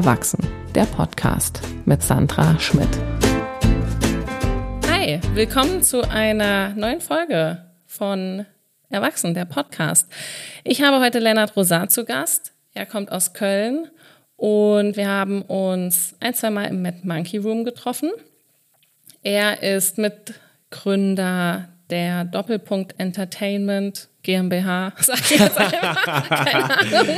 Erwachsen, der Podcast mit Sandra Schmidt. Hi, willkommen zu einer neuen Folge von Erwachsen, der Podcast. Ich habe heute Lennart Rosat zu Gast. Er kommt aus Köln und wir haben uns ein, zwei Mal im Mad Monkey Room getroffen. Er ist Mitgründer der Doppelpunkt Entertainment GmbH, sag ich jetzt einfach. Keine Ahnung.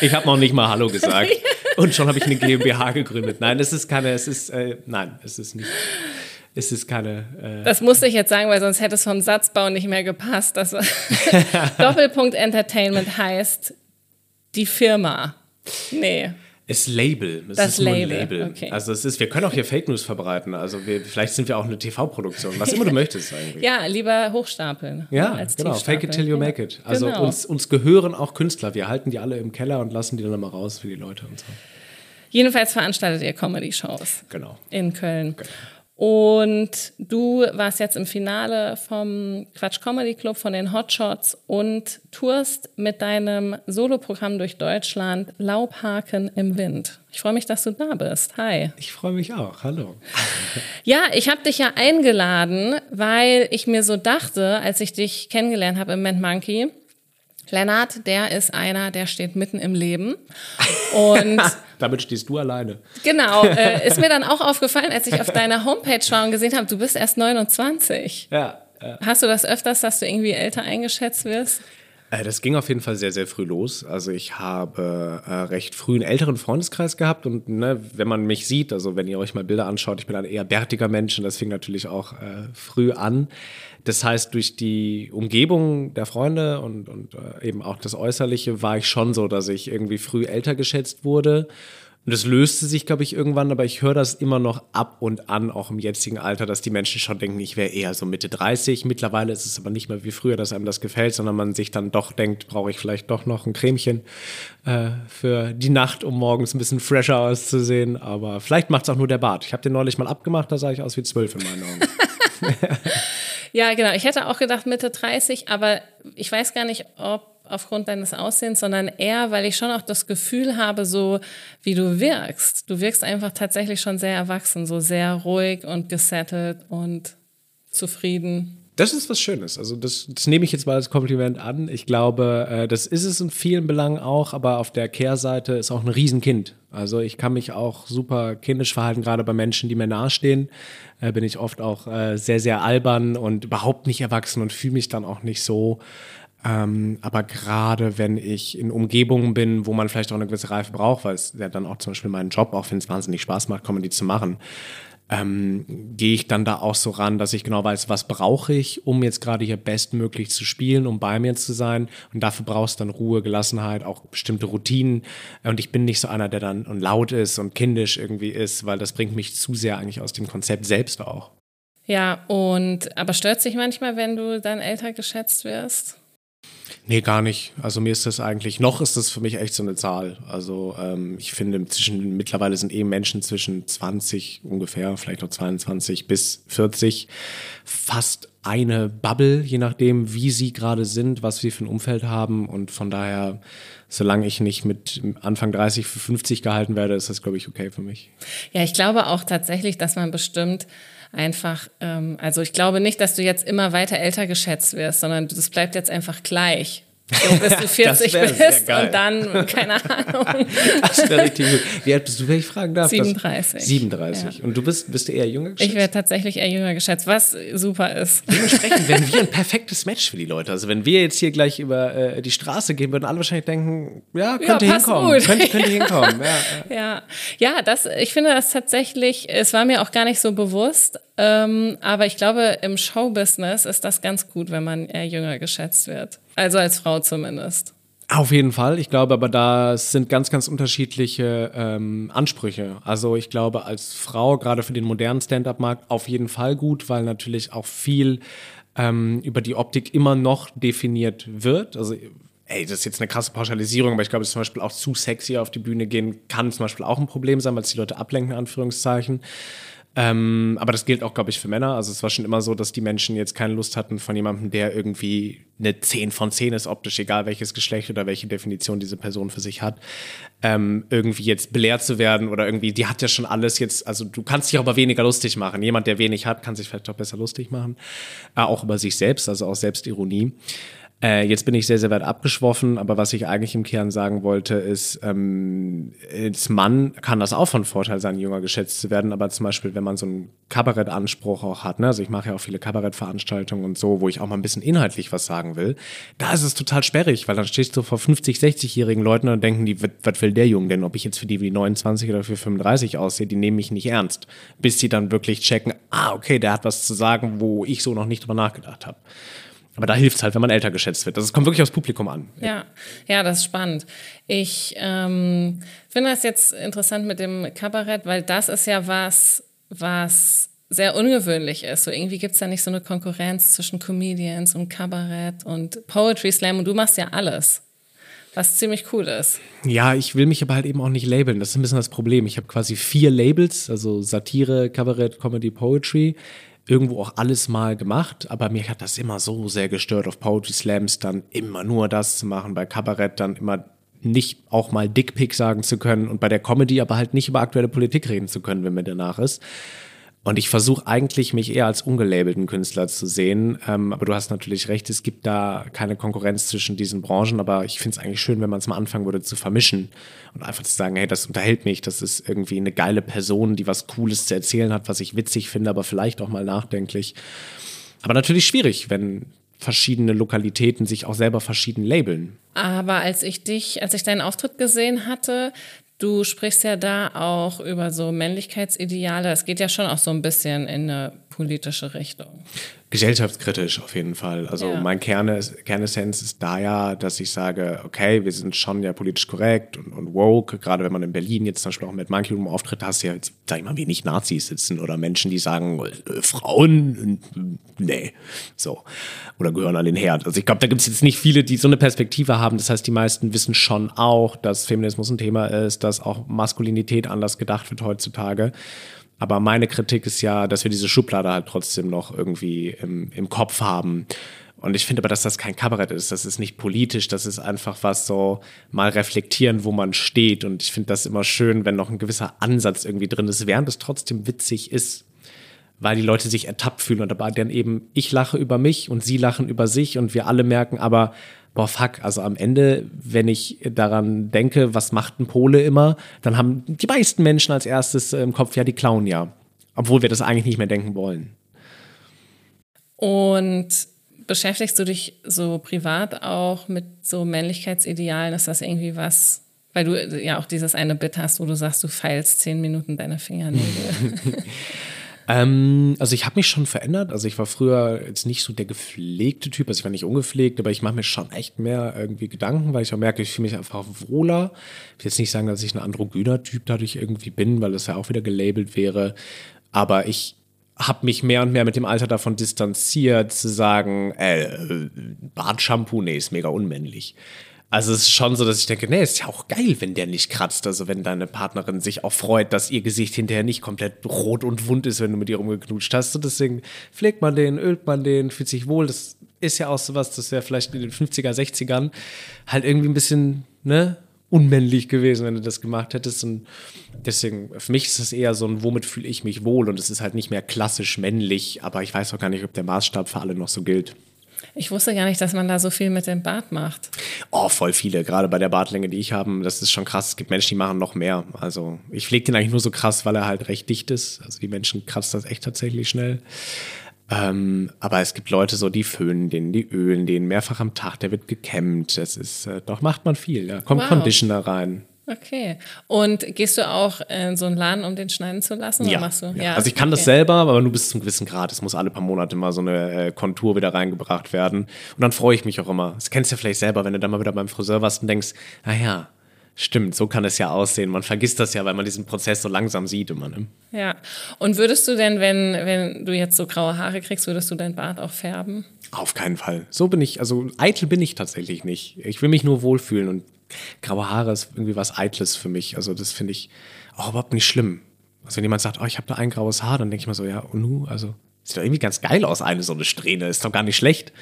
ich habe noch nicht mal Hallo gesagt. Und schon habe ich eine GmbH gegründet. Nein, es ist keine, es ist, äh, nein, es ist nicht. Es ist keine. Äh das musste ich jetzt sagen, weil sonst hätte es vom Satzbau nicht mehr gepasst. Das Doppelpunkt Entertainment heißt die Firma. Nee. Es Label. Es das ist Label. Nur ein Label. Okay. Also es ist, wir können auch hier Fake News verbreiten. Also wir, vielleicht sind wir auch eine TV-Produktion, was immer du möchtest eigentlich. Ja, lieber hochstapeln. Ja, als genau. tiefstapeln. Fake it till you make it. Also Genau. uns, uns gehören auch Künstler. Wir halten die alle im Keller und lassen die dann mal raus für die Leute und so. Jedenfalls veranstaltet ihr Comedy-Shows Genau. in Köln. Und du warst jetzt im Finale vom Quatsch Comedy Club von den Hotshots und tourst mit deinem Soloprogramm durch Deutschland Laubhaken im Wind. Ich freue mich, dass du da bist. Hi. Ich freue mich auch. Hallo. Ja, ich habe dich ja eingeladen, weil ich mir so dachte, als ich dich kennengelernt habe im Mad Monkey, Lennart, der ist einer, der steht mitten im Leben. Und Damit stehst du alleine. genau, äh, ist mir dann auch aufgefallen, als ich auf deiner Homepage war und gesehen habe, du bist erst 29. Ja. ja. Hast du das öfters, dass du irgendwie älter eingeschätzt wirst? Äh, Das ging auf jeden Fall sehr, sehr früh los. Also ich habe äh, recht früh einen älteren Freundeskreis gehabt und ne, wenn man mich sieht, also wenn ihr euch mal Bilder anschaut, ich bin ein eher bärtiger Mensch und das fing natürlich auch äh, früh an. Das heißt, durch die Umgebung der Freunde und, und äh, eben auch das Äußerliche war ich schon so, dass ich irgendwie früh älter geschätzt wurde. Und das löste sich, glaube ich, irgendwann, aber ich höre das immer noch ab und an, auch im jetzigen Alter, dass die Menschen schon denken, ich wäre eher so Mitte 30. Mittlerweile ist es aber nicht mehr wie früher, dass einem das gefällt, sondern man sich dann doch denkt, brauche ich vielleicht doch noch ein Cremchen äh, für die Nacht, um morgens ein bisschen fresher auszusehen. Aber vielleicht macht es auch nur der Bart. Ich habe den neulich mal abgemacht, da sah ich aus wie zwölf in meinen Augen. Ja, genau. Ich hätte auch gedacht Mitte 30, aber ich weiß gar nicht, ob aufgrund deines Aussehens, sondern eher, weil ich schon auch das Gefühl habe, so wie du wirkst. Du wirkst einfach tatsächlich schon sehr erwachsen, so sehr ruhig und gesettelt und zufrieden. Das ist was Schönes. Also das, das nehme ich jetzt mal als Kompliment an. Ich glaube, äh, das ist es in vielen Belangen auch, aber auf der Kehrseite ist auch ein Riesenkind. Also ich kann mich auch super kindisch verhalten, gerade bei Menschen, die mir nahestehen. Äh, bin ich oft auch äh, sehr, sehr albern und überhaupt nicht erwachsen und fühle mich dann auch nicht so. Ähm, aber gerade wenn ich in Umgebungen bin, wo man vielleicht auch eine gewisse Reife braucht, weil es ja dann auch zum Beispiel meinen Job, auch wenn es wahnsinnig Spaß macht, Comedy zu machen, ähm, gehe ich dann da auch so ran, dass ich genau weiß, was brauche ich, um jetzt gerade hier bestmöglich zu spielen, um bei mir zu sein. Und dafür brauchst du dann Ruhe, Gelassenheit, auch bestimmte Routinen. Und ich bin nicht so einer, der dann und laut ist und kindisch irgendwie ist, weil das bringt mich zu sehr eigentlich aus dem Konzept selbst auch. Ja, und aber stört sich manchmal, wenn du dann älter geschätzt wirst? Nee, gar nicht. Also mir ist das eigentlich, noch ist das für mich echt so eine Zahl. Also ähm, ich finde, zwischen, mittlerweile sind eh Menschen zwischen 20 ungefähr, vielleicht noch 22 bis 40, fast eine Bubble, je nachdem, wie sie gerade sind, was sie für ein Umfeld haben. Und von daher, solange ich nicht mit Anfang 30 für 50 gehalten werde, ist das, glaube ich, okay für mich. Ja, ich glaube auch tatsächlich, dass man bestimmt einfach, ähm, also ich glaube nicht, dass du jetzt immer weiter älter geschätzt wirst, sondern das bleibt jetzt einfach gleich. So, bis du 40 wär sehr bist und dann, keine Ahnung. Das wäre richtig gut. Wie alt bist du, wenn ich fragen darf? 37. 37. Und du bist, bist du eher jünger geschätzt? Ich werde tatsächlich eher jünger geschätzt, was super ist. Dementsprechend wären wir ein perfektes Match für die Leute. Also wenn wir jetzt hier gleich über äh, die Straße gehen, würden alle wahrscheinlich denken, ja, könnt ihr passt hinkommen. gut. Könnt, könnt ihr hinkommen. Ja, ja. Ja, ja, das, ich finde das tatsächlich, es war mir auch gar nicht so bewusst, ähm, aber ich glaube, im Showbusiness ist das ganz gut, wenn man eher jünger geschätzt wird. Also als Frau zumindest. Auf jeden Fall. Ich glaube aber, da sind ganz, ganz unterschiedliche ähm, Ansprüche. Also ich glaube, als Frau, gerade für den modernen Stand-up-Markt, auf jeden Fall gut, weil natürlich auch viel ähm, über die Optik immer noch definiert wird. Also ey, das ist jetzt eine krasse Pauschalisierung, aber ich glaube, zum Beispiel auch zu sexy auf die Bühne gehen kann zum Beispiel auch ein Problem sein, weil es die Leute ablenken, Anführungszeichen. Ähm, aber das gilt auch, glaube ich, für Männer. Also es war schon immer so, dass die Menschen jetzt keine Lust hatten von jemandem, der irgendwie eine 10 von 10 ist, optisch, egal welches Geschlecht oder welche Definition diese Person für sich hat, ähm, irgendwie jetzt belehrt zu werden oder irgendwie, die hat ja schon alles jetzt, also du kannst dich auch aber weniger lustig machen. Jemand, der wenig hat, kann sich vielleicht auch besser lustig machen. Äh, auch über sich selbst, also auch Selbstironie. Äh, jetzt bin ich sehr, sehr weit abgeschwoffen, aber was ich eigentlich im Kern sagen wollte, ist, ähm, als Mann kann das auch von Vorteil sein, jünger geschätzt zu werden, aber zum Beispiel, wenn man so einen Kabarettanspruch auch hat, ne? also ich mache ja auch viele Kabarettveranstaltungen und so, wo ich auch mal ein bisschen inhaltlich was sagen will, da ist es total sperrig, weil dann stehst du vor 50, 60-jährigen Leuten und denken die, was will der Junge denn, ob ich jetzt für die wie 29 oder für 35 aussehe, die nehmen mich nicht ernst, bis sie dann wirklich checken, ah, okay, der hat was zu sagen, wo ich so noch nicht drüber nachgedacht habe. Aber da hilft es halt, wenn man älter geschätzt wird. Das kommt wirklich aufs Publikum an. Ja, ja, das ist spannend. Ich ähm, finde das jetzt interessant mit dem Kabarett, weil das ist ja was, was sehr ungewöhnlich ist. So irgendwie gibt's da nicht so eine Konkurrenz zwischen Comedians und Kabarett und Poetry Slam und du machst ja alles. Was ziemlich cool ist. Ja, ich will mich aber halt eben auch nicht labeln. Das ist ein bisschen das Problem. Ich habe quasi vier Labels, also Satire, Kabarett, Comedy, Poetry irgendwo auch alles mal gemacht, aber mir hat das immer so sehr gestört, auf Poetry Slams dann immer nur das zu machen, bei Kabarett dann immer nicht auch mal Dickpick sagen zu können und bei der Comedy aber halt nicht über aktuelle Politik reden zu können, wenn mir danach ist. Und ich versuche eigentlich, mich eher als ungelabelten Künstler zu sehen. Ähm, aber du hast natürlich recht, es gibt da keine Konkurrenz zwischen diesen Branchen. Aber ich finde es eigentlich schön, wenn man es mal anfangen würde zu vermischen und einfach zu sagen, hey, das unterhält mich, das ist irgendwie eine geile Person, die was Cooles zu erzählen hat, was ich witzig finde, aber vielleicht auch mal nachdenklich. Aber natürlich schwierig, wenn verschiedene Lokalitäten sich auch selber verschieden labeln. Aber als ich dich, als ich deinen Auftritt gesehen hatte, Du sprichst ja da auch über so Männlichkeitsideale. Es geht ja schon auch so ein bisschen in eine politische Richtung. Gesellschaftskritisch auf jeden Fall. Also ja. mein Kern Kernessenz ist da ja, dass ich sage, okay, wir sind schon ja politisch korrekt und, und woke. Gerade wenn man in Berlin jetzt zum Beispiel auch mit Monkey Room auftritt, hast du ja, sag ich mal, wenig Nazis sitzen oder Menschen, die sagen, äh, Frauen, nee, so. Oder gehören an den Herd. Also ich glaube, da gibt es jetzt nicht viele, die so eine Perspektive haben. Das heißt, die meisten wissen schon auch, dass Feminismus ein Thema ist, dass auch Maskulinität anders gedacht wird heutzutage. Aber meine Kritik ist ja, dass wir diese Schublade halt trotzdem noch irgendwie im, im Kopf haben. Und ich finde aber, dass das kein Kabarett ist. Das ist nicht politisch. Das ist einfach was so mal reflektieren, wo man steht. Und ich finde das immer schön, wenn noch ein gewisser Ansatz irgendwie drin ist, während es trotzdem witzig ist. Weil die Leute sich ertappt fühlen und dabei dann eben ich lache über mich und sie lachen über sich und wir alle merken aber, boah, fuck, also am Ende, wenn ich daran denke, was macht ein Pole immer, dann haben die meisten Menschen als erstes im Kopf, ja, die klauen ja. Obwohl wir das eigentlich nicht mehr denken wollen. Und beschäftigst du dich so privat auch mit so Männlichkeitsidealen? Ist das irgendwie was, weil du ja auch dieses eine Bit hast, wo du sagst, du feilst zehn Minuten deine Fingernägel? Ähm, also ich habe mich schon verändert. Also ich war früher jetzt nicht so der gepflegte Typ, also ich war nicht ungepflegt, aber ich mache mir schon echt mehr irgendwie Gedanken, weil ich auch merke, ich fühle mich einfach wohler. Ich will jetzt nicht sagen, dass ich ein androgyner Typ dadurch irgendwie bin, weil das ja auch wieder gelabelt wäre. Aber ich habe mich mehr und mehr mit dem Alter davon distanziert, zu sagen, äh, Bartshampoo, nee, ist mega unmännlich. Also es ist schon so, dass ich denke, nee, ist ja auch geil, wenn der nicht kratzt. Also wenn deine Partnerin sich auch freut, dass ihr Gesicht hinterher nicht komplett rot und wund ist, wenn du mit ihr rumgeknutscht hast. Und deswegen pflegt man den, ölt man den, fühlt sich wohl. Das ist ja auch so was, das wäre vielleicht in den 50er, 60ern halt irgendwie ein bisschen, ne, unmännlich gewesen, wenn du das gemacht hättest. Und deswegen, für mich ist es eher so ein, womit fühle ich mich wohl? Und es ist halt nicht mehr klassisch männlich, aber ich weiß auch gar nicht, ob der Maßstab für alle noch so gilt. Ich wusste gar nicht, dass man da so viel mit dem Bart macht. Oh, voll viele. Gerade bei der Bartlänge, die ich habe, das ist schon krass. Es gibt Menschen, die machen noch mehr. Also ich pflege den eigentlich nur so krass, weil er halt recht dicht ist. Also die Menschen kratzen das echt tatsächlich schnell. Ähm, aber es gibt Leute so, die föhnen den, die ölen den mehrfach am Tag, der wird gekämmt. Das ist, äh, doch macht man viel. Da kommt wow. Conditioner rein. Okay. Und gehst du auch in so einen Laden, um den schneiden zu lassen? Ja. ja. ja. Also ich kann okay. das selber, aber nur bis zum gewissen Grad. Es muss alle paar Monate mal so eine äh, Kontur wieder reingebracht werden. Und dann freue ich mich auch immer. Das kennst du ja vielleicht selber, wenn du dann mal wieder beim Friseur warst und denkst, naja, Stimmt, so kann es ja aussehen. Man vergisst das ja, weil man diesen Prozess so langsam sieht immer. Ne? Ja. Und würdest du denn, wenn, wenn du jetzt so graue Haare kriegst, würdest du dein Bart auch färben? Auf keinen Fall. So bin ich, also eitel bin ich tatsächlich nicht. Ich will mich nur wohlfühlen und graue Haare ist irgendwie was Eitles für mich. Also das finde ich auch überhaupt nicht schlimm. Also wenn jemand sagt, oh, ich habe da ein graues Haar, dann denke ich mir so, ja, und nu, also sieht doch irgendwie ganz geil aus, eine so eine Strähne, ist doch gar nicht schlecht.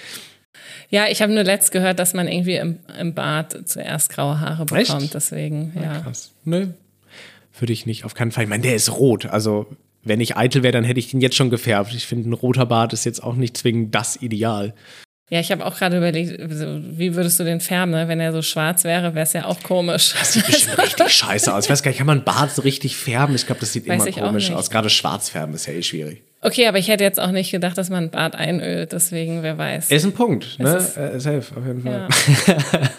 Ja, ich habe nur letzt gehört, dass man irgendwie im, im Bart zuerst graue Haare bekommt, Echt? deswegen, ja. Krass. Nö, würde ich nicht, auf keinen Fall. Ich meine, der ist rot, also wenn ich eitel wäre, dann hätte ich den jetzt schon gefärbt. Ich finde, ein roter Bart ist jetzt auch nicht zwingend das Ideal. Ja, ich habe auch gerade überlegt, wie würdest du den färben, ne? Wenn er so schwarz wäre, wäre es ja auch komisch. Das sieht bestimmt richtig scheiße aus. Ich weiß gar nicht, kann man Bart so richtig färben? Ich glaube, das sieht Weiß immer komisch aus. Gerade schwarz färben ist ja eh schwierig. Okay, aber ich hätte jetzt auch nicht gedacht, dass man Bart einölt, deswegen, wer weiß. Ist ein Punkt, ne? ist- Äh, Safe, auf jeden Fall. Ja.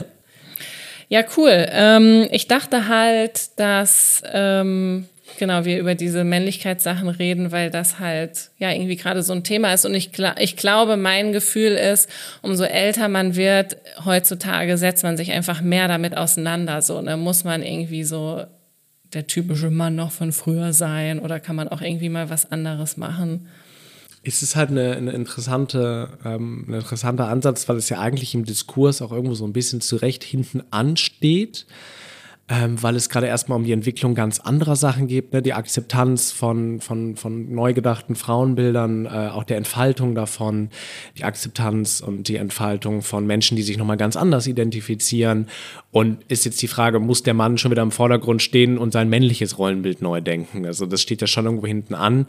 Ja, cool. Ähm, ich dachte halt, dass ähm, genau wir über diese Männlichkeitssachen reden, weil das halt ja irgendwie gerade so ein Thema ist. Und ich, ich glaube, mein Gefühl ist, umso älter man wird, heutzutage setzt man sich einfach mehr damit auseinander. So, ne? muss man irgendwie so der typische Mann noch von früher sein oder kann man auch irgendwie mal was anderes machen? Es ist halt eine, eine interessante, ähm, ein interessanter Ansatz, weil es ja eigentlich im Diskurs auch irgendwo so ein bisschen zurecht hinten ansteht, weil es gerade erstmal um die Entwicklung ganz anderer Sachen geht, ne? die Akzeptanz von, von, von neu gedachten Frauenbildern, äh, auch der Entfaltung davon, die Akzeptanz und die Entfaltung von Menschen, die sich nochmal ganz anders identifizieren. Und ist jetzt die Frage, muss der Mann schon wieder im Vordergrund stehen und sein männliches Rollenbild neu denken? Also das steht ja schon irgendwo hinten an.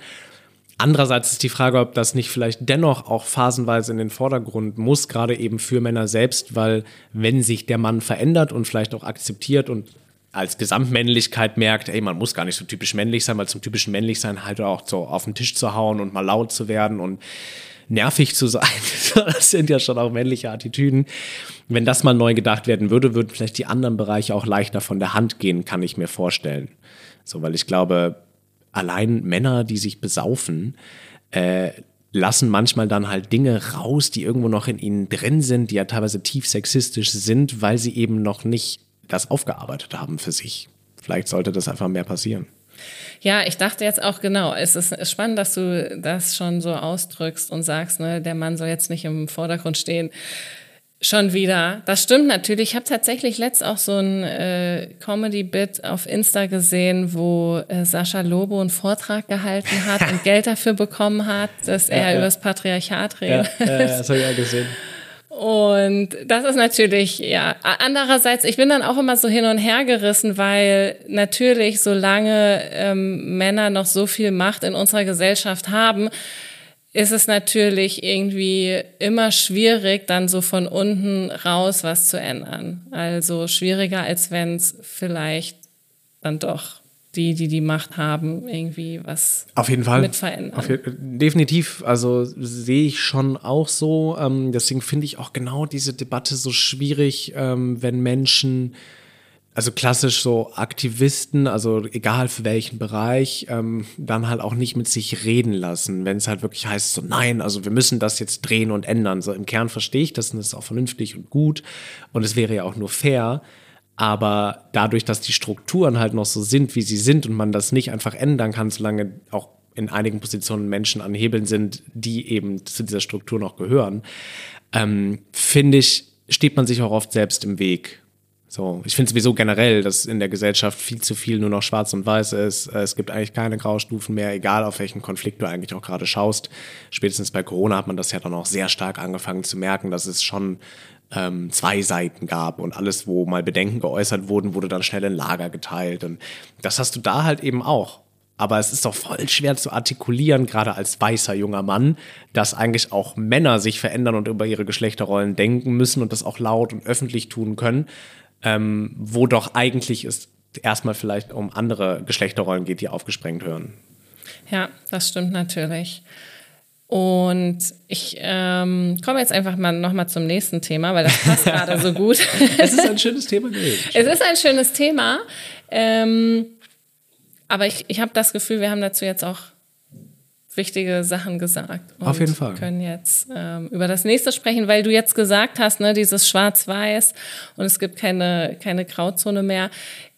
Andererseits ist die Frage, ob das nicht vielleicht dennoch auch phasenweise in den Vordergrund muss, gerade eben für Männer selbst, weil wenn sich der Mann verändert und vielleicht auch akzeptiert und als Gesamtmännlichkeit merkt, ey, man muss gar nicht so typisch männlich sein, weil zum typischen Männlichsein halt auch so auf den Tisch zu hauen und mal laut zu werden und nervig zu sein. Das sind ja schon auch männliche Attitüden. Wenn das mal neu gedacht werden würde, würden vielleicht die anderen Bereiche auch leichter von der Hand gehen, kann ich mir vorstellen. So, weil ich glaube, allein Männer, die sich besaufen, äh, lassen manchmal dann halt Dinge raus, die irgendwo noch in ihnen drin sind, die ja teilweise tief sexistisch sind, weil sie eben noch nicht das aufgearbeitet haben für sich. Vielleicht sollte das einfach mehr passieren. Ja, ich dachte jetzt auch genau, es ist spannend, dass du das schon so ausdrückst und sagst, ne, der Mann soll jetzt nicht im Vordergrund stehen. Schon wieder. Das stimmt natürlich. Ich habe tatsächlich letzt auch so ein äh, Comedy-Bit auf Insta gesehen, wo äh, Sascha Lobo einen Vortrag gehalten hat und Geld dafür bekommen hat, dass er Ja, ja. über das Patriarchat redet. das habe ich ja gesehen. Und das ist natürlich, ja, andererseits, ich bin dann auch immer so hin und her gerissen, weil natürlich, solange ähm, Männer noch so viel Macht in unserer Gesellschaft haben, ist es natürlich irgendwie immer schwierig, dann so von unten raus was zu ändern. Also schwieriger, als wenn es vielleicht dann doch die, die die Macht haben, irgendwie was Auf jeden Fall. mit verändern. Auf, definitiv, also sehe ich schon auch so. Ähm, deswegen finde ich auch genau diese Debatte so schwierig, ähm, wenn Menschen, also klassisch so Aktivisten, also egal für welchen Bereich, ähm, dann halt auch nicht mit sich reden lassen, wenn es halt wirklich heißt, so nein, also wir müssen das jetzt drehen und ändern. So im Kern verstehe ich das und das ist auch vernünftig und gut und es wäre ja auch nur fair. Aber dadurch, dass die Strukturen halt noch so sind, wie sie sind und man das nicht einfach ändern kann, solange auch in einigen Positionen Menschen an Hebeln sind, die eben zu dieser Struktur noch gehören, ähm, finde ich, steht man sich auch oft selbst im Weg. So, ich finde sowieso generell, dass in der Gesellschaft viel zu viel nur noch schwarz und weiß ist. Es gibt eigentlich keine Graustufen mehr, egal auf welchen Konflikt du eigentlich auch gerade schaust. Spätestens bei Corona hat man das ja dann auch sehr stark angefangen zu merken, dass es schon ähm, zwei Seiten gab und alles, wo mal Bedenken geäußert wurden, wurde dann schnell in Lager geteilt. Und das hast du da halt eben auch. Aber es ist doch voll schwer zu artikulieren, gerade als weißer junger Mann, dass eigentlich auch Männer sich verändern und über ihre Geschlechterrollen denken müssen und das auch laut und öffentlich tun können, ähm, wo doch eigentlich es erstmal vielleicht um andere Geschlechterrollen geht, die aufgesprengt hören. Ja, das stimmt natürlich. Und ich ähm, komme jetzt einfach mal nochmal zum nächsten Thema, weil das passt gerade so gut. Es ist ein schönes Thema gewesen. es ist ein schönes Thema. Ähm, aber ich, ich habe das Gefühl, wir haben dazu jetzt auch wichtige Sachen gesagt. Und Auf jeden Fall. können jetzt ähm, über das nächste sprechen, weil du jetzt gesagt hast, ne, dieses Schwarz-Weiß und es gibt keine, keine Grauzone mehr.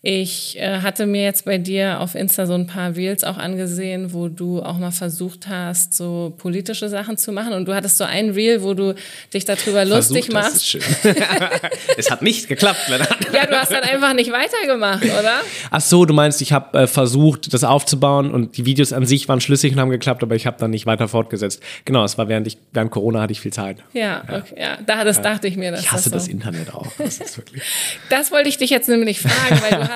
Ich äh, hatte mir jetzt bei dir auf Insta so ein paar Reels auch angesehen, wo du auch mal versucht hast, so politische Sachen zu machen. Und du hattest so ein Reel, wo du dich darüber lustig Versucht, machst. Das ist schön. es hat nicht geklappt. Ja, du hast dann einfach nicht weitergemacht, oder? Ach so, du meinst, ich habe äh, versucht, das aufzubauen und die Videos an sich waren schlüssig und haben geklappt, aber ich habe dann nicht weiter fortgesetzt. Genau, es war während ich während Corona hatte ich viel Zeit. Ja, okay, ja. Da, das dachte ich mir. Dass Ich hasse das, das so. Internet auch. Das. Das wollte ich dich jetzt nämlich fragen, weil du hast,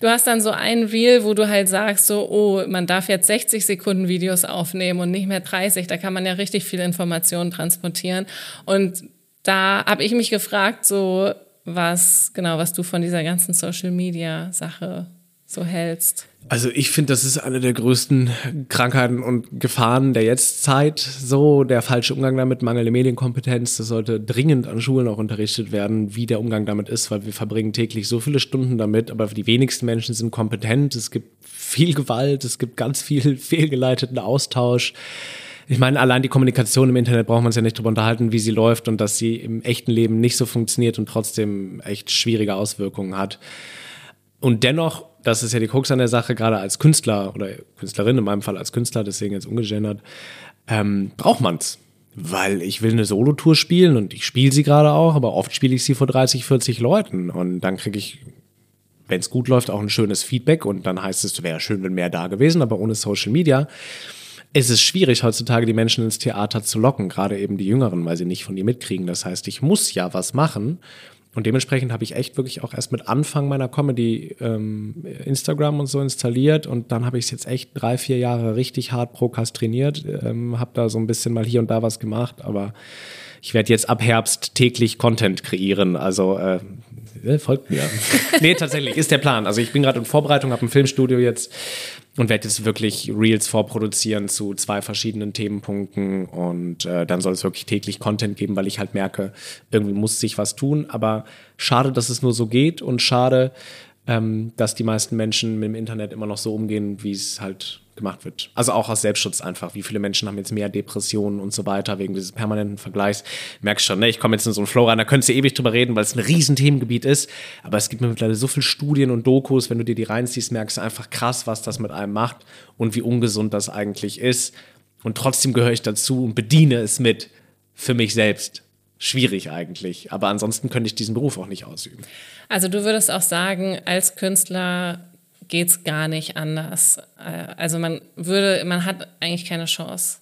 du hast dann so ein Reel, wo du halt sagst, so, oh, man darf jetzt 60 Sekunden Videos aufnehmen und nicht mehr 30. Da kann man ja richtig viel Informationen transportieren. Und da habe ich mich gefragt, so, was, genau, was du von dieser ganzen Social Media Sache so hältst. Also ich finde, das ist eine der größten Krankheiten und Gefahren der Jetztzeit. So der falsche Umgang damit, mangelnde Medienkompetenz. Das sollte dringend an Schulen auch unterrichtet werden, wie der Umgang damit ist, weil wir verbringen täglich so viele Stunden damit, aber die wenigsten Menschen sind kompetent. Es gibt viel Gewalt, es gibt ganz viel fehlgeleiteten Austausch. Ich meine, allein die Kommunikation im Internet braucht man sich ja nicht darüber unterhalten, wie sie läuft und dass sie im echten Leben nicht so funktioniert und trotzdem echt schwierige Auswirkungen hat. Und dennoch, das ist ja die Krux an der Sache, gerade als Künstler oder Künstlerin, in meinem Fall als Künstler, deswegen jetzt ungegendert, ähm, braucht man's. Weil ich will eine Solotour spielen und ich spiele sie gerade auch, aber oft spiele ich sie vor 30, 40 Leuten und dann kriege ich, wenn es gut läuft, auch ein schönes Feedback und dann heißt es, wäre schön, wenn mehr da gewesen, aber ohne Social Media ist es schwierig, heutzutage die Menschen ins Theater zu locken, gerade eben die Jüngeren, weil sie nicht von dir mitkriegen. Das heißt, ich muss ja was machen. Und dementsprechend habe ich echt wirklich auch erst mit Anfang meiner Comedy ähm, Instagram und so installiert und dann habe ich es jetzt echt drei, vier Jahre richtig hart prokrastiniert, ähm, habe da so ein bisschen mal hier und da was gemacht, aber ich werde jetzt ab Herbst täglich Content kreieren, also äh, äh, folgt mir. nee, tatsächlich, ist der Plan. Also ich bin gerade in Vorbereitung, habe ein Filmstudio jetzt und werde jetzt wirklich Reels vorproduzieren zu zwei verschiedenen Themenpunkten. Und äh, dann soll es wirklich täglich Content geben, weil ich halt merke, irgendwie muss sich was tun, aber schade, dass es nur so geht. Und schade, ähm, dass die meisten Menschen mit dem Internet immer noch so umgehen, wie es halt gemacht wird. Also auch aus Selbstschutz einfach. Wie viele Menschen haben jetzt mehr Depressionen und so weiter wegen dieses permanenten Vergleichs. Merkst schon, ne? ich komme jetzt in so einen Flow rein, da könntest du ewig drüber reden, weil es ein riesen Themengebiet ist. Aber es gibt mittlerweile so viele Studien und Dokus, wenn du dir die reinziehst, merkst du einfach krass, was das mit einem macht und wie ungesund das eigentlich ist. Und trotzdem gehöre ich dazu und bediene es mit für mich selbst. Schwierig eigentlich. Aber ansonsten könnte ich diesen Beruf auch nicht ausüben. Also du würdest auch sagen, als Künstler geht's gar nicht anders. Äh, Also man würde, man hat eigentlich keine Chance.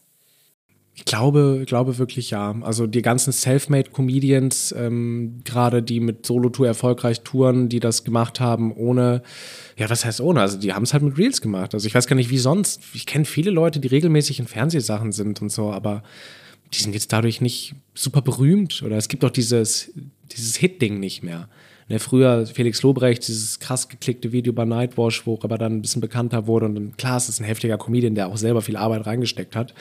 Ich glaube, glaube wirklich ja. Also die ganzen Selfmade-Comedians, ähm, gerade die mit Solo-Tour erfolgreich touren, die das gemacht haben, ohne, ja, was heißt ohne? Also die haben es halt mit Reels gemacht. Also ich weiß gar nicht, wie sonst. Ich kenne viele Leute, die regelmäßig in Fernsehsachen sind und so, aber die sind jetzt dadurch nicht super berühmt. Oder es gibt auch dieses, dieses Hit-Ding nicht mehr. Ne, früher Felix Lobrecht, dieses krass geklickte Video bei Nightwash, wo er aber dann ein bisschen bekannter wurde. Und dann, klar, es ist ein heftiger Comedian, der auch selber viel Arbeit reingesteckt hat.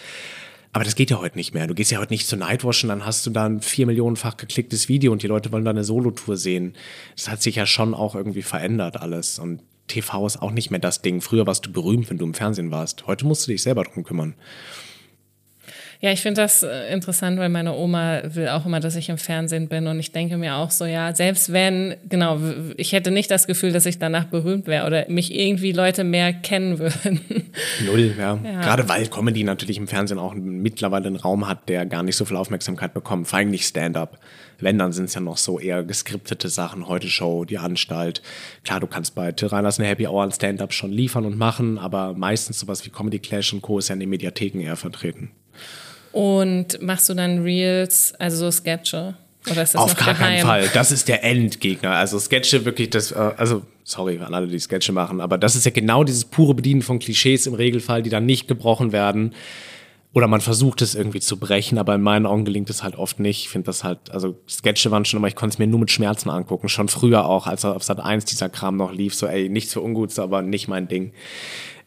Aber das geht ja heute nicht mehr. Du gehst ja heute nicht zu Nightwash und dann hast du da ein vier Millionenfach geklicktes Video und die Leute wollen da eine Solotour sehen. Das hat sich ja schon auch irgendwie verändert alles. Und TV ist auch nicht mehr das Ding. Früher warst du berühmt, wenn du im Fernsehen warst. Heute musst du dich selber drum kümmern. Ja, ich finde das äh, interessant, weil meine Oma will auch immer, dass ich im Fernsehen bin und ich denke mir auch so, ja, selbst wenn, genau, ich hätte nicht das Gefühl, dass ich danach berühmt wäre oder mich irgendwie Leute mehr kennen würden. Null, ja. Gerade weil Comedy natürlich im Fernsehen auch mittlerweile einen Raum hat, der gar nicht so viel Aufmerksamkeit bekommt. Vor allem nicht Stand-up. Wenn, dann sind es ja noch so eher geskriptete Sachen, heute Show, die Anstalt. Klar, du kannst bei Tyrannas eine Happy Hour an Stand-up schon liefern und machen, aber meistens sowas wie Comedy Clash und Co. ist ja in den Mediatheken eher vertreten. Und machst du dann Reels, also so Sketche? Oder ist das Auf noch gar geheim? keinen Fall. Das ist der Endgegner. Also Sketche wirklich das, äh, also sorry an alle, die Sketche machen, aber das ist ja genau dieses pure Bedienen von Klischees im Regelfall, die dann nicht gebrochen werden. Oder man versucht es irgendwie zu brechen, aber in meinen Augen gelingt es halt oft nicht. Ich finde das halt, also Sketche waren schon immer, ich konnte es mir nur mit Schmerzen angucken. Schon früher auch, als auf Sat 1 dieser Kram noch lief, so ey, nichts für Unguts, aber nicht mein Ding.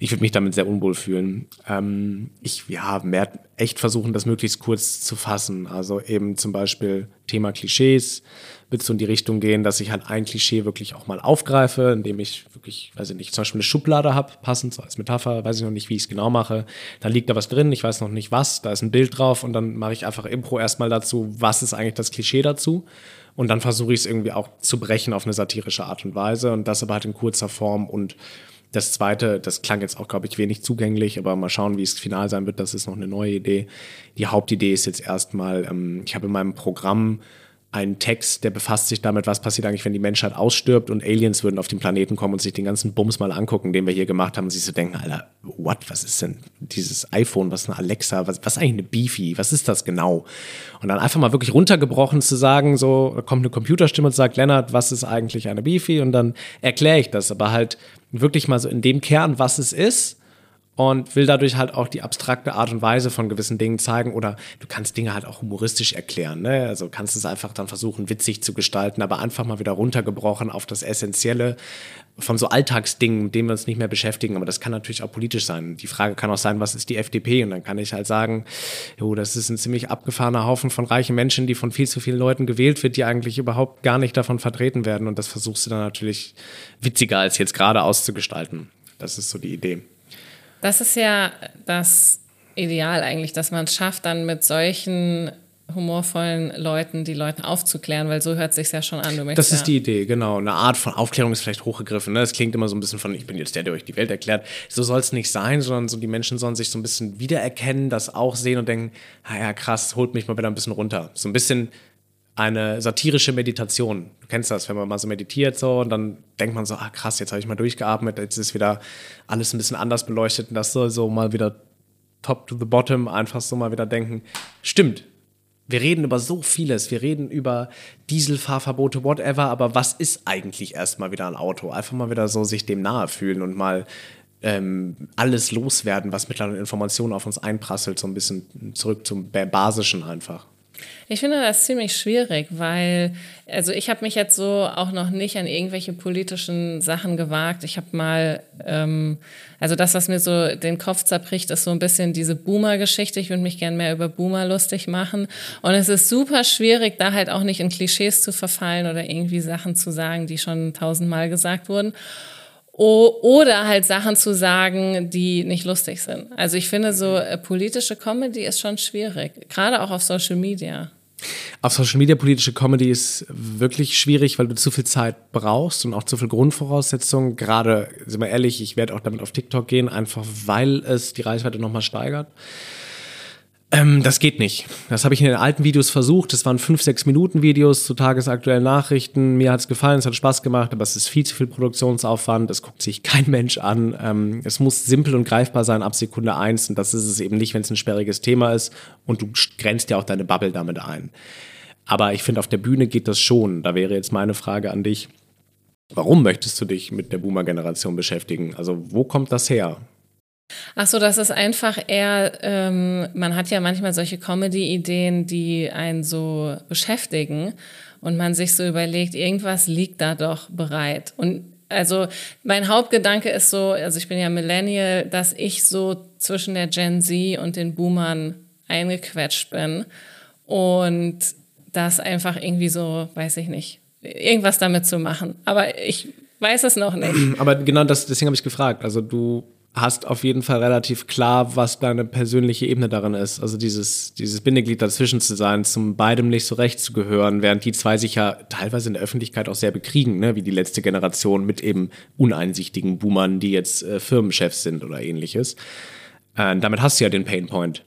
Ich würde mich damit sehr unwohl fühlen. Ähm, ich ja, werde echt versuchen, das möglichst kurz zu fassen. Also eben zum Beispiel Thema Klischees wird so in die Richtung gehen, dass ich halt ein Klischee wirklich auch mal aufgreife, indem ich wirklich, weiß ich nicht, zum Beispiel eine Schublade habe, passend so als Metapher, weiß ich noch nicht, wie ich es genau mache. Da liegt da was drin, ich weiß noch nicht was, da ist ein Bild drauf und dann mache ich einfach Impro erstmal dazu, was ist eigentlich das Klischee dazu Und dann versuche ich es irgendwie auch zu brechen auf eine satirische Art und Weise und das aber halt in kurzer Form und das zweite, das klang jetzt auch, glaube ich, wenig zugänglich, aber mal schauen, wie es final sein wird. Das ist noch eine neue Idee. Die Hauptidee ist jetzt erstmal, ähm, ich habe in meinem Programm einen Text, der befasst sich damit, was passiert eigentlich, wenn die Menschheit ausstirbt und Aliens würden auf den Planeten kommen und sich den ganzen Bums mal angucken, den wir hier gemacht haben. Und sich so denken, Alter, what, was ist denn dieses iPhone, was ist eine Alexa, was, was ist eigentlich eine Beefy, was ist das genau? Und dann einfach mal wirklich runtergebrochen zu sagen, so, da kommt eine Computerstimme und sagt, Lennart, was ist eigentlich eine Beefy? Und dann erkläre ich das, aber halt wirklich mal so in dem Kern, was es ist und will dadurch halt auch die abstrakte Art und Weise von gewissen Dingen zeigen oder du kannst Dinge halt auch humoristisch erklären, ne? Also kannst es einfach dann versuchen witzig zu gestalten, aber einfach mal wieder runtergebrochen auf das Essentielle von so Alltagsdingen, mit denen wir uns nicht mehr beschäftigen, aber das kann natürlich auch politisch sein. Die Frage kann auch sein, was ist die FDP? Und dann kann ich halt sagen, jo, das ist ein ziemlich abgefahrener Haufen von reichen Menschen, die von viel zu vielen Leuten gewählt wird, die eigentlich überhaupt gar nicht davon vertreten werden und das versuchst du dann natürlich witziger als jetzt gerade auszugestalten. Das ist so die Idee. Das ist ja das Ideal eigentlich, dass man es schafft, dann mit solchen humorvollen Leuten die Leute aufzuklären, weil so hört sich ja schon an. Du das ist ja die Idee, genau. Eine Art von Aufklärung ist vielleicht hochgegriffen. Ne? Das klingt immer so ein bisschen von, ich bin jetzt der, der euch die Welt erklärt. So soll es nicht sein, sondern so die Menschen sollen sich so ein bisschen wiedererkennen, das auch sehen und denken, naja, krass, holt mich mal wieder ein bisschen runter. So ein bisschen eine satirische Meditation. Du kennst das, wenn man mal so meditiert so und dann denkt man so, ah krass, jetzt habe ich mal durchgeatmet, jetzt ist wieder alles ein bisschen anders beleuchtet und das soll so mal wieder top to the bottom einfach so mal wieder denken, stimmt. Wir reden über so vieles. Wir reden über Dieselfahrverbote, whatever. Aber was ist eigentlich erstmal wieder ein Auto? Einfach mal wieder so sich dem nahe fühlen und mal ähm, alles loswerden, was mit Informationen auf uns einprasselt. So ein bisschen zurück zum Basischen einfach. Ich finde das ziemlich schwierig, weil, also ich habe mich jetzt so auch noch nicht an irgendwelche politischen Sachen gewagt. Ich habe mal, ähm, also das, was mir so den Kopf zerbricht, ist so ein bisschen diese Boomer-Geschichte. Ich würde mich gern mehr über Boomer lustig machen. Und es ist super schwierig, da halt auch nicht in Klischees zu verfallen oder irgendwie Sachen zu sagen, die schon tausendmal gesagt wurden oder halt Sachen zu sagen, die nicht lustig sind. Also ich finde, so äh, politische Comedy ist schon schwierig, gerade auch auf Social Media. Auf Social Media politische Comedy ist wirklich schwierig, weil du zu viel Zeit brauchst und auch zu viel Grundvoraussetzungen. Gerade, sind wir ehrlich, ich werde auch damit auf TikTok gehen, einfach weil es die Reichweite nochmal steigert. Ähm, das geht nicht. Das habe ich in den alten Videos versucht. Das waren fünf, sechs Minuten Videos zu tagesaktuellen Nachrichten. Mir hat es gefallen, es hat Spaß gemacht, aber es ist viel zu viel Produktionsaufwand. Es guckt sich kein Mensch an. Ähm, es muss simpel und greifbar sein ab Sekunde eins. Und das ist es eben nicht, wenn es ein sperriges Thema ist. Und du grenzt ja auch deine Bubble damit ein. Aber ich finde, auf der Bühne geht das schon. Da wäre jetzt meine Frage an dich. Warum möchtest du dich mit der Boomer-Generation beschäftigen? Also, wo kommt das her? Ach so, das ist einfach eher, ähm, man hat ja manchmal solche Comedy-Ideen, die einen so beschäftigen und man sich so überlegt, irgendwas liegt da doch bereit. Und also mein Hauptgedanke ist so, also ich bin ja Millennial, dass ich so zwischen der Gen Z und den Boomern eingequetscht bin und das einfach irgendwie so, weiß ich nicht, irgendwas damit zu machen. Aber ich weiß es noch nicht. Aber genau das, deswegen habe ich gefragt. Also du hast auf jeden Fall relativ klar, was deine persönliche Ebene darin ist. Also dieses, dieses Bindeglied dazwischen zu sein, zum beidem nicht so recht zu gehören, während die zwei sich ja teilweise in der Öffentlichkeit auch sehr bekriegen, ne? wie die letzte Generation mit eben uneinsichtigen Boomern, die jetzt äh, Firmenchefs sind oder ähnliches. Äh, damit hast du ja den Painpoint.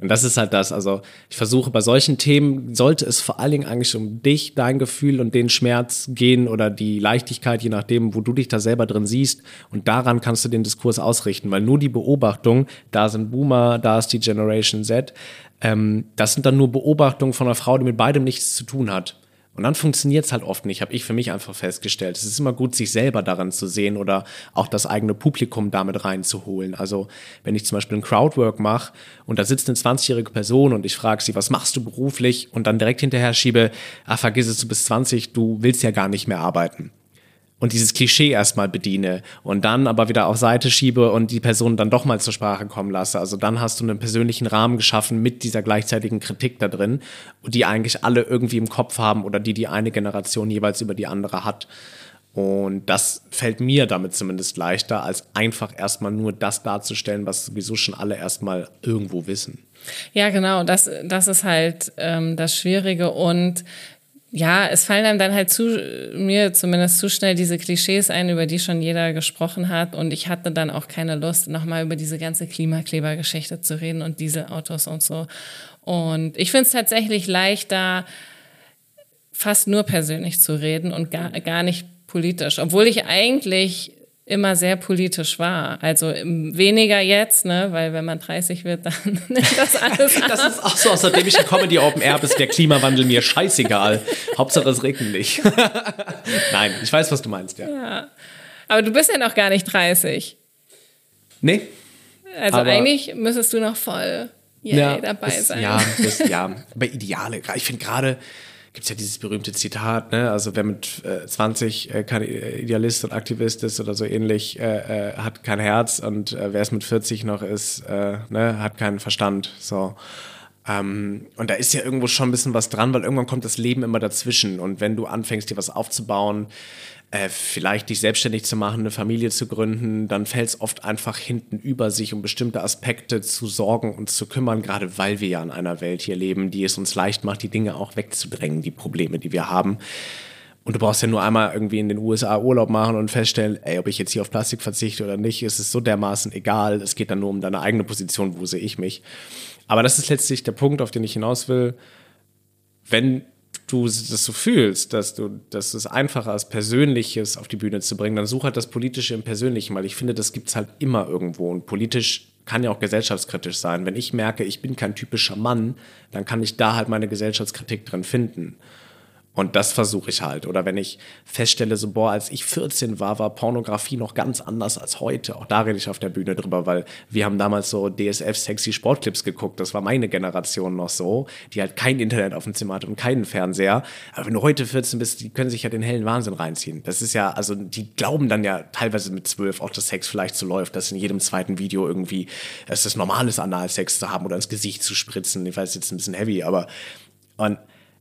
Und das ist halt das. Also ich versuche bei solchen Themen sollte es vor allen Dingen eigentlich um dich, dein Gefühl und den Schmerz gehen oder die Leichtigkeit, je nachdem, wo du dich da selber drin siehst. Und daran kannst du den Diskurs ausrichten, weil nur die Beobachtung, da sind Boomer, da ist die Generation Z, ähm, das sind dann nur Beobachtungen von einer Frau, die mit beidem nichts zu tun hat. Und dann funktioniert es halt oft nicht, habe ich für mich einfach festgestellt. Es ist immer gut, sich selber daran zu sehen oder auch das eigene Publikum damit reinzuholen. Also wenn ich zum Beispiel ein Crowdwork mache und da sitzt eine 20-jährige Person und ich frage sie, was machst du beruflich? Und dann direkt hinterher schiebe, ah, vergiss es, du bist 20, du willst ja gar nicht mehr arbeiten und dieses Klischee erstmal bediene und dann aber wieder auf Seite schiebe und die Person dann doch mal zur Sprache kommen lasse. Also dann hast du einen persönlichen Rahmen geschaffen mit dieser gleichzeitigen Kritik da drin, die eigentlich alle irgendwie im Kopf haben oder die die eine Generation jeweils über die andere hat. Und das fällt mir damit zumindest leichter, als einfach erstmal nur das darzustellen, was sowieso schon alle erstmal irgendwo wissen. Ja, genau, das, das ist halt ähm, das Schwierige und ja, es fallen einem dann halt zu, mir zumindest zu schnell diese Klischees ein, über die schon jeder gesprochen hat. Und ich hatte dann auch keine Lust, nochmal über diese ganze Klimaklebergeschichte zu reden und Dieselautos und so. Und ich finde es tatsächlich leichter, fast nur persönlich zu reden und gar, gar nicht politisch. Obwohl ich eigentlich immer sehr politisch war. Also weniger jetzt, ne, weil wenn man 30 wird, dann nimmt das alles ab. Das ist auch so, außerdem ich Comedy Open Air ist der Klimawandel mir scheißegal. Hauptsache es regnet nicht. Nein, ich weiß, was du meinst, ja. ja. Aber du bist ja noch gar nicht 30. Nee. Also eigentlich müsstest du noch voll ja, dabei das, sein. Ja, das, ja, aber Ideale. Ich finde gerade, gibt es ja dieses berühmte Zitat, ne? also wer mit äh, 20 äh, kein Idealist und Aktivist ist oder so ähnlich, äh, äh hat kein Herz und äh, wer es mit 40 noch ist, äh, ne? hat keinen Verstand. So. Ähm, und da ist ja irgendwo schon ein bisschen was dran, weil irgendwann kommt das Leben immer dazwischen und wenn du anfängst, dir was aufzubauen, äh, vielleicht dich selbstständig zu machen, eine Familie zu gründen, dann fällt es oft einfach hinten über sich, um bestimmte Aspekte zu sorgen und zu kümmern, gerade weil wir ja in einer Welt hier leben, die es uns leicht macht, die Dinge auch wegzudrängen, die Probleme, die wir haben. Und du brauchst ja nur einmal irgendwie in den USA Urlaub machen und feststellen, ey, ob ich jetzt hier auf Plastik verzichte oder nicht, ist es so dermaßen egal. Es geht dann nur um deine eigene Position, wo sehe ich mich. Aber das ist letztlich der Punkt, auf den ich hinaus will. Wenn du das so fühlst, dass du, dass es einfacher ist, Persönliches auf die Bühne zu bringen, dann such halt das Politische im Persönlichen, weil ich finde, das gibt es halt immer irgendwo. Und politisch kann ja auch gesellschaftskritisch sein. Wenn ich merke, ich bin kein typischer Mann, dann kann ich da halt meine Gesellschaftskritik drin finden. Und das versuche ich halt. Oder wenn ich feststelle, so, boah, als ich 14 war, war Pornografie noch ganz anders als heute. Auch da rede ich auf der Bühne drüber, weil wir haben damals so DSF-sexy Sportclips geguckt. Das war meine Generation noch so, die halt kein Internet auf dem Zimmer hat und keinen Fernseher. Aber wenn du heute 14 bist, die können sich ja den hellen Wahnsinn reinziehen. Das ist ja, also die glauben dann ja teilweise mit 12 auch, dass Sex vielleicht so läuft, dass in jedem zweiten Video irgendwie es das normales Analsex zu haben oder ins Gesicht zu spritzen. Ich weiß jetzt ein bisschen heavy, aber und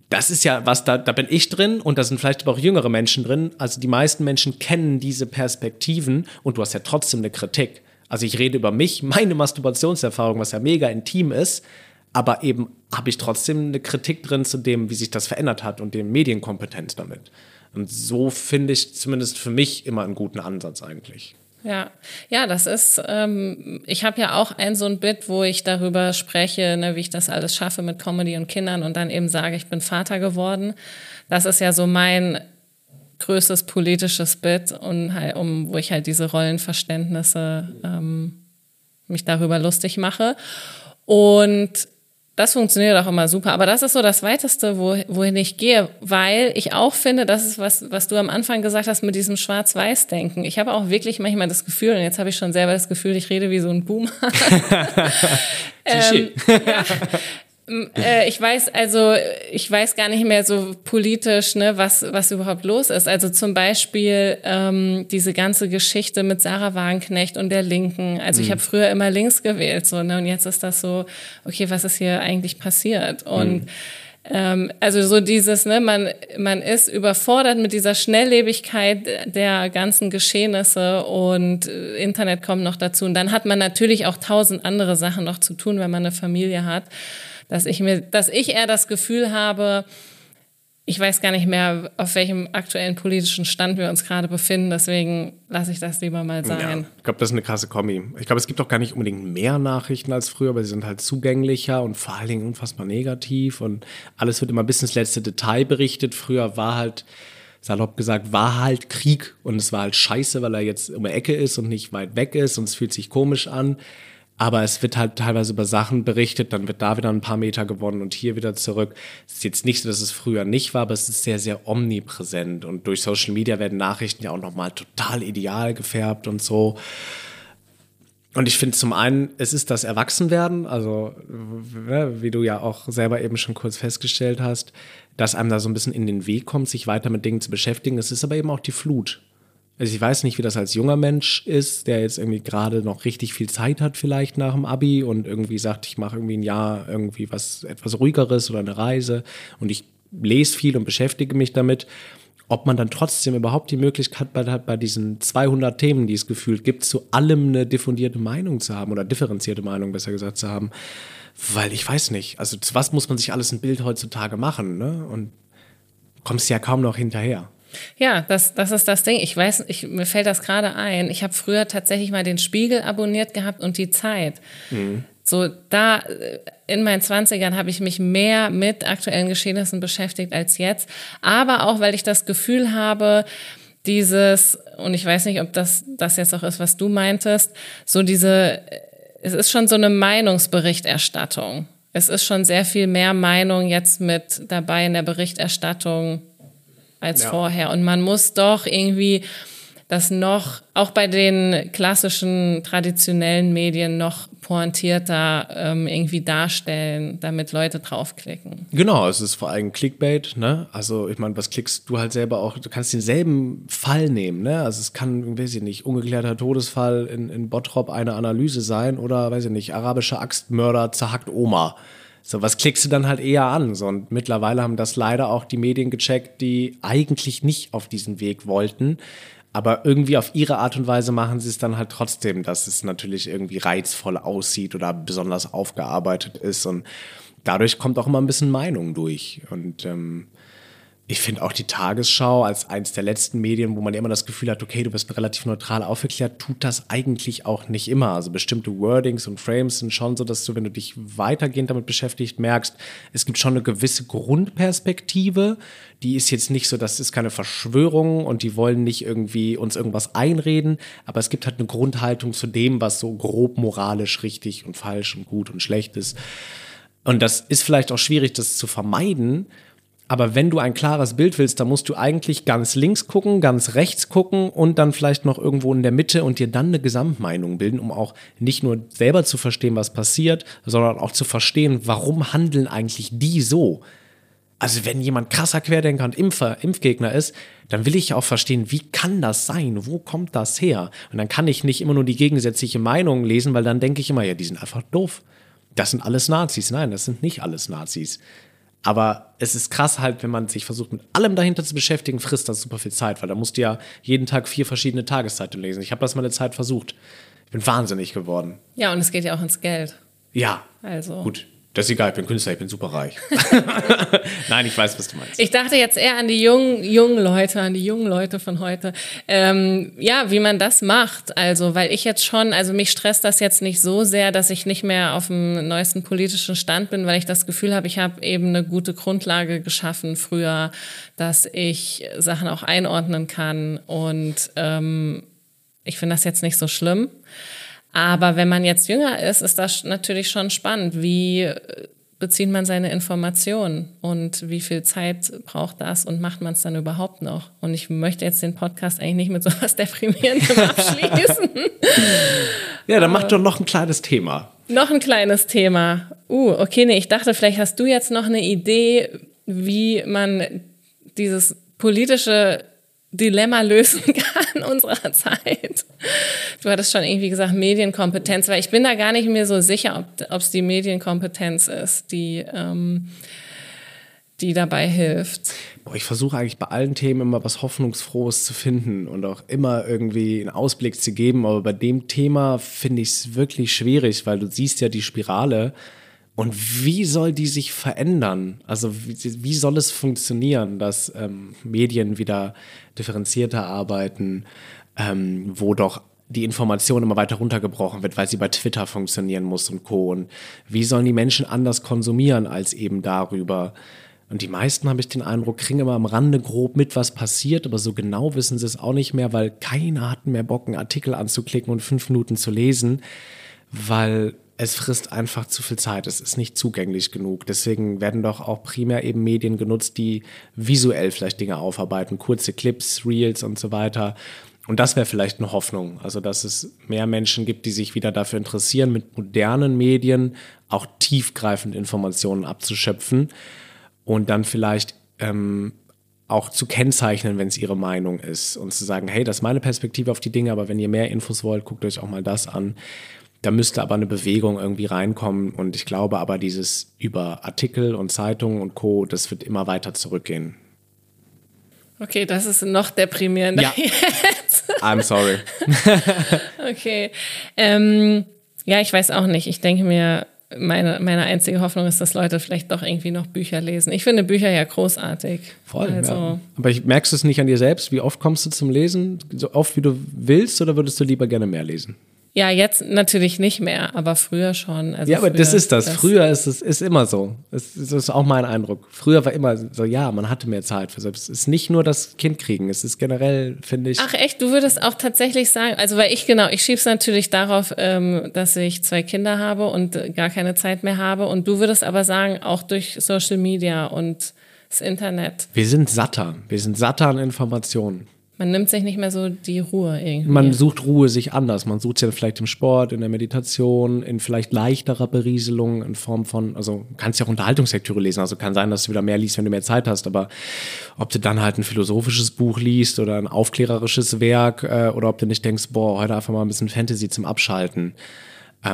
das ist ja was, da, da bin ich drin und da sind vielleicht aber auch jüngere Menschen drin. Also die meisten Menschen kennen diese Perspektiven und du hast ja trotzdem eine Kritik. Also ich rede über mich, meine Masturbationserfahrung, was ja mega intim ist, aber eben habe ich trotzdem eine Kritik drin zu dem, wie sich das verändert hat und dem Medienkompetenz damit. Und so finde ich zumindest für mich immer einen guten Ansatz eigentlich. Ja, ja, das ist, ähm, ich habe ja auch ein so ein Bit, wo ich darüber spreche, ne, wie ich das alles schaffe mit Comedy und Kindern und dann eben sage, ich bin Vater geworden. Das ist ja so mein größtes politisches Bit und halt, um, wo ich halt diese Rollenverständnisse ähm, mich darüber lustig mache. Und das funktioniert auch immer super. Aber das ist so das Weiteste, wo, wohin ich gehe, weil ich auch finde, das ist was, was du am Anfang gesagt hast mit diesem Schwarz-Weiß-Denken. Ich habe auch wirklich manchmal das Gefühl, und jetzt habe ich schon selber das Gefühl, ich rede wie so ein Boomer. ähm, ja, äh, ich weiß also, ich weiß gar nicht mehr so politisch, ne, was was überhaupt los ist. Also zum Beispiel ähm, diese ganze Geschichte mit Sarah Wagenknecht und der Linken. Also mhm. ich habe früher immer links gewählt, so ne, und jetzt ist das so, okay, was ist hier eigentlich passiert? Und mhm. ähm, also so dieses, ne, man man ist überfordert mit dieser Schnelllebigkeit der ganzen Geschehnisse und äh, Internet kommt noch dazu. Und dann hat man natürlich auch tausend andere Sachen noch zu tun, wenn man eine Familie hat dass ich mir, dass ich eher das Gefühl habe, ich weiß gar nicht mehr, auf welchem aktuellen politischen Stand wir uns gerade befinden. Deswegen lasse ich das lieber mal sein. Ja, ich glaube, das ist eine krasse Kombi. Ich glaube, es gibt auch gar nicht unbedingt mehr Nachrichten als früher, aber sie sind halt zugänglicher und vor allen Dingen unfassbar negativ und alles wird immer bis ins letzte Detail berichtet. Früher war halt, salopp gesagt, war halt Krieg und es war halt scheiße, weil er jetzt um die Ecke ist und nicht weit weg ist und es fühlt sich komisch an. Aber es wird halt teilweise über Sachen berichtet, dann wird da wieder ein paar Meter gewonnen und hier wieder zurück. Es ist jetzt nicht so, dass es früher nicht war, aber es ist sehr, sehr omnipräsent. Und durch Social Media werden Nachrichten ja auch nochmal total ideal gefärbt und so. Und ich finde zum einen, es ist das Erwachsenwerden, also wie du ja auch selber eben schon kurz festgestellt hast, dass einem da so ein bisschen in den Weg kommt, sich weiter mit Dingen zu beschäftigen. Es ist aber eben auch die Flut. Also ich weiß nicht, wie das als junger Mensch ist, der jetzt irgendwie gerade noch richtig viel Zeit hat vielleicht nach dem Abi und irgendwie sagt, ich mache irgendwie ein Jahr irgendwie was etwas ruhigeres oder eine Reise und ich lese viel und beschäftige mich damit. Ob man dann trotzdem überhaupt die Möglichkeit hat, bei diesen 200 Themen, die es gefühlt gibt, zu allem eine diffundierte Meinung zu haben oder differenzierte Meinung besser gesagt zu haben, weil ich weiß nicht, also zu was muss man sich alles ein Bild heutzutage machen, ne? Und kommst ja kaum noch hinterher. Ja, das, das ist das Ding. Ich weiß, ich, mir fällt das gerade ein. Ich habe früher tatsächlich mal den Spiegel abonniert gehabt und die Zeit. Mhm. So, da äh, in meinen Zwanzigern habe ich mich mehr mit aktuellen Geschehnissen beschäftigt als jetzt. Aber auch, weil ich das Gefühl habe, dieses, und ich weiß nicht, ob das, das jetzt auch ist, was du meintest, so diese, es ist schon so eine Meinungsberichterstattung. Es ist schon sehr viel mehr Meinung jetzt mit dabei in der Berichterstattung als ja. vorher. Und man muss doch irgendwie das noch, auch bei den klassischen, traditionellen Medien noch pointierter ähm, irgendwie darstellen, damit Leute draufklicken. Genau, es ist vor allem Clickbait, ne? Also ich meine, was klickst du halt selber auch, du kannst denselben Fall nehmen, ne? Also es kann, weiß ich nicht, ungeklärter Todesfall in, in Bottrop eine Analyse sein oder, weiß ich nicht, arabischer Axtmörder zerhackt Oma. So, was klickst du dann halt eher an? So, und mittlerweile haben das leider auch die Medien gecheckt, die eigentlich nicht auf diesen Weg wollten. Aber irgendwie auf ihre Art und Weise machen sie es dann halt trotzdem, dass es natürlich irgendwie reizvoll aussieht oder besonders aufgearbeitet ist. Und dadurch kommt auch immer ein bisschen Meinung durch. Und ähm, ich finde auch die Tagesschau als eins der letzten Medien, wo man immer das Gefühl hat, okay, du bist relativ neutral aufgeklärt, tut das eigentlich auch nicht immer. Also bestimmte Wordings und Frames sind schon so, dass du, wenn du dich weitergehend damit beschäftigt, merkst, es gibt schon eine gewisse Grundperspektive. Die ist jetzt nicht so, das ist keine Verschwörung und die wollen nicht irgendwie uns irgendwas einreden, aber es gibt halt eine Grundhaltung zu dem, was so grob moralisch richtig und falsch und gut und schlecht ist. Und das ist vielleicht auch schwierig, das zu vermeiden, aber wenn du ein klares Bild willst, dann musst du eigentlich ganz links gucken, ganz rechts gucken und dann vielleicht noch irgendwo in der Mitte und dir dann eine Gesamtmeinung bilden, um auch nicht nur selber zu verstehen, was passiert, sondern auch zu verstehen, warum handeln eigentlich die so. Also wenn jemand krasser Querdenker und Impfer, Impfgegner ist, dann will ich auch verstehen, wie kann das sein? Wo kommt das her? Und dann kann ich nicht immer nur die gegensätzliche Meinung lesen, weil dann denke ich immer, ja, die sind einfach doof. Das sind alles Nazis. Nein, das sind nicht alles Nazis. Aber es ist krass halt, wenn man sich versucht, mit allem dahinter zu beschäftigen, frisst das super viel Zeit, weil da musst du ja jeden Tag vier verschiedene Tageszeitungen lesen. Ich habe das mal eine Zeit versucht. Ich bin wahnsinnig geworden. Ja, und es geht ja auch ins Geld. Ja. Also. Gut. Das ist egal, ich bin Künstler, ich bin super reich. Nein, ich weiß, was du meinst. Ich dachte jetzt eher an die jungen, jungen Leute, an die jungen Leute von heute. Ähm, ja, wie man das macht. Also, weil ich jetzt schon, also mich stresst das jetzt nicht so sehr, dass ich nicht mehr auf dem neuesten politischen Stand bin, weil ich das Gefühl habe, ich habe eben eine gute Grundlage geschaffen früher, dass ich Sachen auch einordnen kann. Und ähm, ich finde das jetzt nicht so schlimm. Aber wenn man jetzt jünger ist, ist das natürlich schon spannend. Wie äh, bezieht man seine Informationen und wie viel Zeit braucht das und macht man es dann überhaupt noch? Und ich möchte jetzt den Podcast eigentlich nicht mit so was Deprimierendem abschließen. ja, dann mach doch noch ein kleines Thema. Noch ein kleines Thema. Uh, okay, nee, ich dachte, vielleicht hast du jetzt noch eine Idee, wie man dieses politische Dilemma lösen kann unserer Zeit. Du hattest schon irgendwie gesagt Medienkompetenz, weil ich bin da gar nicht mehr so sicher, ob es die Medienkompetenz ist, die, ähm, die dabei hilft. Ich versuche eigentlich bei allen Themen immer was Hoffnungsfrohes zu finden und auch immer irgendwie einen Ausblick zu geben. Aber bei dem Thema finde ich es wirklich schwierig, weil du siehst ja die Spirale. Und wie soll die sich verändern? Also wie, wie soll es funktionieren, dass ähm, Medien wieder differenzierter arbeiten, ähm, wo doch die Information immer weiter runtergebrochen wird, weil sie bei Twitter funktionieren muss und Co. Und wie sollen die Menschen anders konsumieren als eben darüber? Und die meisten, habe ich den Eindruck, kriegen immer am Rande grob mit, was passiert, aber so genau wissen sie es auch nicht mehr, weil keiner hat mehr Bock, einen Artikel anzuklicken und fünf Minuten zu lesen, weil es frisst einfach zu viel Zeit. Es ist nicht zugänglich genug. Deswegen werden doch auch primär eben Medien genutzt, die visuell vielleicht Dinge aufarbeiten, kurze Clips, Reels und so weiter. Und das wäre vielleicht eine Hoffnung. Also, dass es mehr Menschen gibt, die sich wieder dafür interessieren, mit modernen Medien auch tiefgreifend Informationen abzuschöpfen und dann vielleicht ähm, auch zu kennzeichnen, wenn es ihre Meinung ist und zu sagen, hey, das ist meine Perspektive auf die Dinge, aber wenn ihr mehr Infos wollt, guckt euch auch mal das an. Da müsste aber eine Bewegung irgendwie reinkommen und ich glaube aber dieses über Artikel und Zeitungen und Co, das wird immer weiter zurückgehen. Okay, das ist noch deprimierender ja. jetzt. I'm sorry. okay. Ähm, ja, ich weiß auch nicht. Ich denke mir, meine, meine einzige Hoffnung ist, dass Leute vielleicht doch irgendwie noch Bücher lesen. Ich finde Bücher ja großartig. Voll, also, ja. Aber ich merkst du es nicht an dir selbst? Wie oft kommst du zum Lesen? So oft wie du willst oder würdest du lieber gerne mehr lesen? Ja, jetzt natürlich nicht mehr, aber früher schon. Also ja, aber das ist das. Früher ist es ist immer so. Das ist auch mein Eindruck. Früher war immer so, ja, man hatte mehr Zeit für selbst. Es ist nicht nur das Kind kriegen, es ist generell, finde ich. Ach echt, du würdest auch tatsächlich sagen, also weil ich genau, ich schieb's natürlich darauf, ähm, dass ich zwei Kinder habe und gar keine Zeit mehr habe. Und du würdest aber sagen, auch durch Social Media und das Internet. Wir sind satter. Wir sind satter an Informationen. Man nimmt sich nicht mehr so die Ruhe irgendwie. Man sucht Ruhe sich anders. Man sucht sie dann vielleicht im Sport, in der Meditation, in vielleicht leichterer Berieselung in Form von, also kannst ja auch Unterhaltungslektüre lesen. Also kann sein, dass du wieder mehr liest, wenn du mehr Zeit hast. Aber ob du dann halt ein philosophisches Buch liest oder ein aufklärerisches Werk äh, oder ob du nicht denkst, boah, heute einfach mal ein bisschen Fantasy zum Abschalten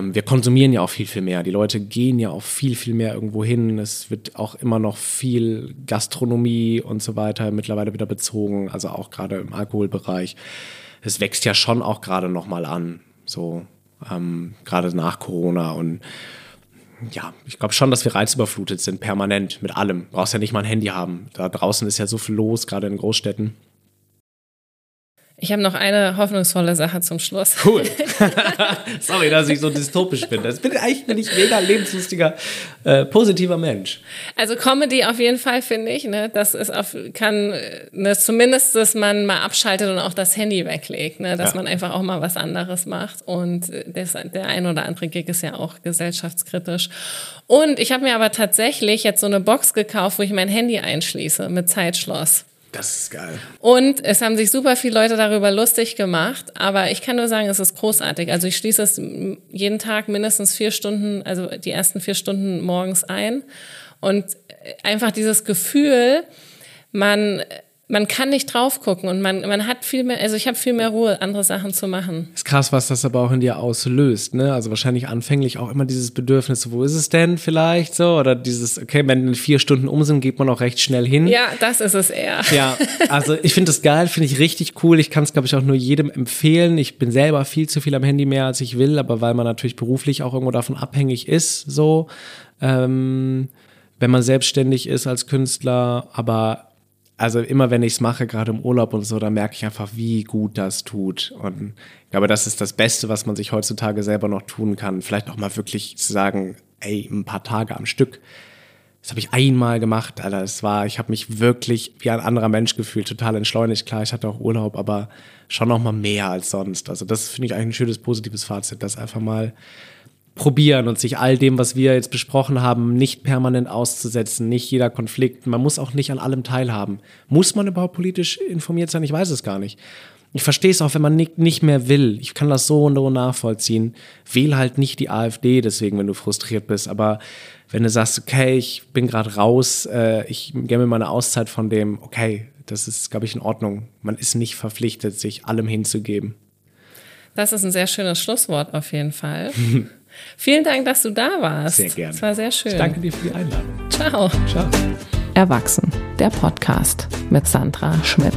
wir konsumieren ja auch viel, viel mehr. Die Leute gehen ja auch viel, viel mehr irgendwo hin. Es wird auch immer noch viel Gastronomie und so weiter mittlerweile wieder bezogen, also auch gerade im Alkoholbereich. Es wächst ja schon auch gerade nochmal an, so ähm, gerade nach Corona und ja, ich glaube schon, dass wir reizüberflutet sind, permanent mit allem. Brauchst ja nicht mal ein Handy haben. Da draußen ist ja so viel los, gerade in Großstädten. Ich habe noch eine hoffnungsvolle Sache zum Schluss. Cool. Sorry, dass ich so dystopisch bin. Das bin eigentlich bin ich mega lebenslustiger, äh, positiver Mensch. Also Comedy auf jeden Fall finde ich. Ne, das ist auf, kann ne, zumindest, dass man mal abschaltet und auch das Handy weglegt, ne, dass ja. man einfach auch mal was anderes macht. Und das, der ein oder andere Gig ist ja auch gesellschaftskritisch. Und ich habe mir aber tatsächlich jetzt so eine Box gekauft, wo ich mein Handy einschließe mit Zeitschloss. Das ist geil. Und es haben sich super viele Leute darüber lustig gemacht, aber ich kann nur sagen, es ist großartig. Also ich schließe es jeden Tag mindestens vier Stunden, also die ersten vier Stunden morgens ein. Und einfach dieses Gefühl, man man kann nicht drauf gucken und man, man hat viel mehr, also ich habe viel mehr Ruhe, andere Sachen zu machen. Ist krass, was das aber auch in dir auslöst, ne? Also wahrscheinlich anfänglich auch immer dieses Bedürfnis, wo ist es denn vielleicht so? Oder dieses, okay, wenn vier Stunden um sind, geht man auch recht schnell hin. Ja, das ist es eher. Ja, also ich finde das geil, finde ich richtig cool. Ich kann es, glaube ich, auch nur jedem empfehlen. Ich bin selber viel zu viel am Handy mehr, als ich will, aber weil man natürlich beruflich auch irgendwo davon abhängig ist, so. Ähm, wenn man selbstständig ist als Künstler, aber also immer wenn ich es mache, gerade im Urlaub und so, dann merke ich einfach, wie gut das tut. Und ich glaube, das ist das Beste, was man sich heutzutage selber noch tun kann. Vielleicht auch mal wirklich zu sagen, ey, ein paar Tage am Stück. Das habe ich einmal gemacht, Alter. Es war, ich habe mich wirklich wie ein anderer Mensch gefühlt, total entschleunigt. Klar, ich hatte auch Urlaub, aber schon noch mal mehr als sonst. Also das finde ich eigentlich ein schönes positives Fazit, das einfach mal probieren und sich all dem, was wir jetzt besprochen haben, nicht permanent auszusetzen, nicht jeder Konflikt. Man muss auch nicht an allem teilhaben. Muss man überhaupt politisch informiert sein? Ich weiß es gar nicht. Ich verstehe es auch, wenn man nicht, mehr will. Ich kann das so und so nachvollziehen. Wähl halt nicht die AfD deswegen, wenn du frustriert bist. Aber wenn du sagst, okay, ich bin gerade raus, äh, ich gebe mir mal eine Auszeit von dem, okay, das ist, glaube ich, in Ordnung. Man ist nicht verpflichtet, sich allem hinzugeben. Das ist ein sehr schönes Schlusswort auf jeden Fall. Vielen Dank, dass du da warst. Sehr gerne. Es war sehr schön. Ich danke dir für die Einladung. Ciao. Ciao. Erwachsen, der Podcast mit Sandra Schmidt.